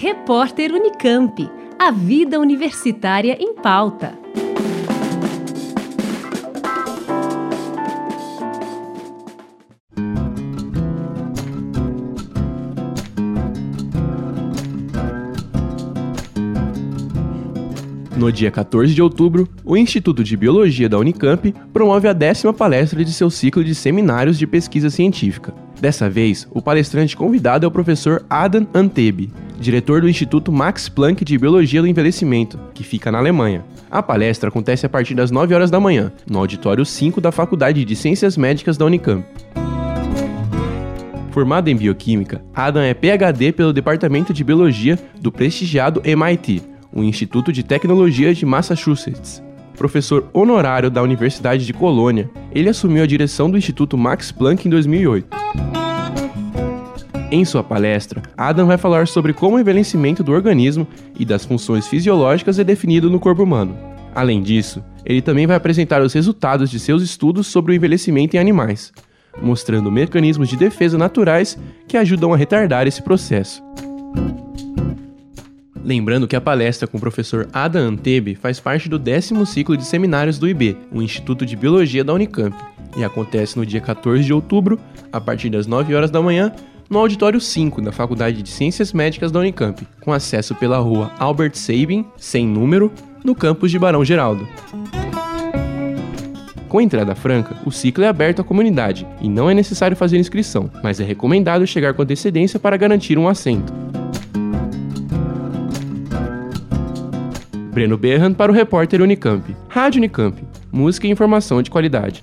Repórter Unicamp. A vida universitária em pauta. No dia 14 de outubro, o Instituto de Biologia da Unicamp promove a décima palestra de seu ciclo de seminários de pesquisa científica. Dessa vez, o palestrante convidado é o professor Adam Antebe, diretor do Instituto Max Planck de Biologia do Envelhecimento, que fica na Alemanha. A palestra acontece a partir das 9 horas da manhã, no auditório 5 da Faculdade de Ciências Médicas da Unicamp. Formado em bioquímica, Adam é PhD pelo Departamento de Biologia do prestigiado MIT, o Instituto de Tecnologia de Massachusetts. Professor honorário da Universidade de Colônia, ele assumiu a direção do Instituto Max Planck em 2008. Em sua palestra, Adam vai falar sobre como o envelhecimento do organismo e das funções fisiológicas é definido no corpo humano. Além disso, ele também vai apresentar os resultados de seus estudos sobre o envelhecimento em animais, mostrando mecanismos de defesa naturais que ajudam a retardar esse processo. Lembrando que a palestra com o professor Adam Antebe faz parte do décimo ciclo de seminários do IB, o Instituto de Biologia da Unicamp, e acontece no dia 14 de outubro, a partir das 9 horas da manhã, no auditório 5 da Faculdade de Ciências Médicas da Unicamp, com acesso pela rua Albert Sabin, sem número, no campus de Barão Geraldo. Com entrada franca, o ciclo é aberto à comunidade e não é necessário fazer inscrição, mas é recomendado chegar com antecedência para garantir um assento. Breno Berran para o repórter Unicamp. Rádio Unicamp. Música e informação de qualidade.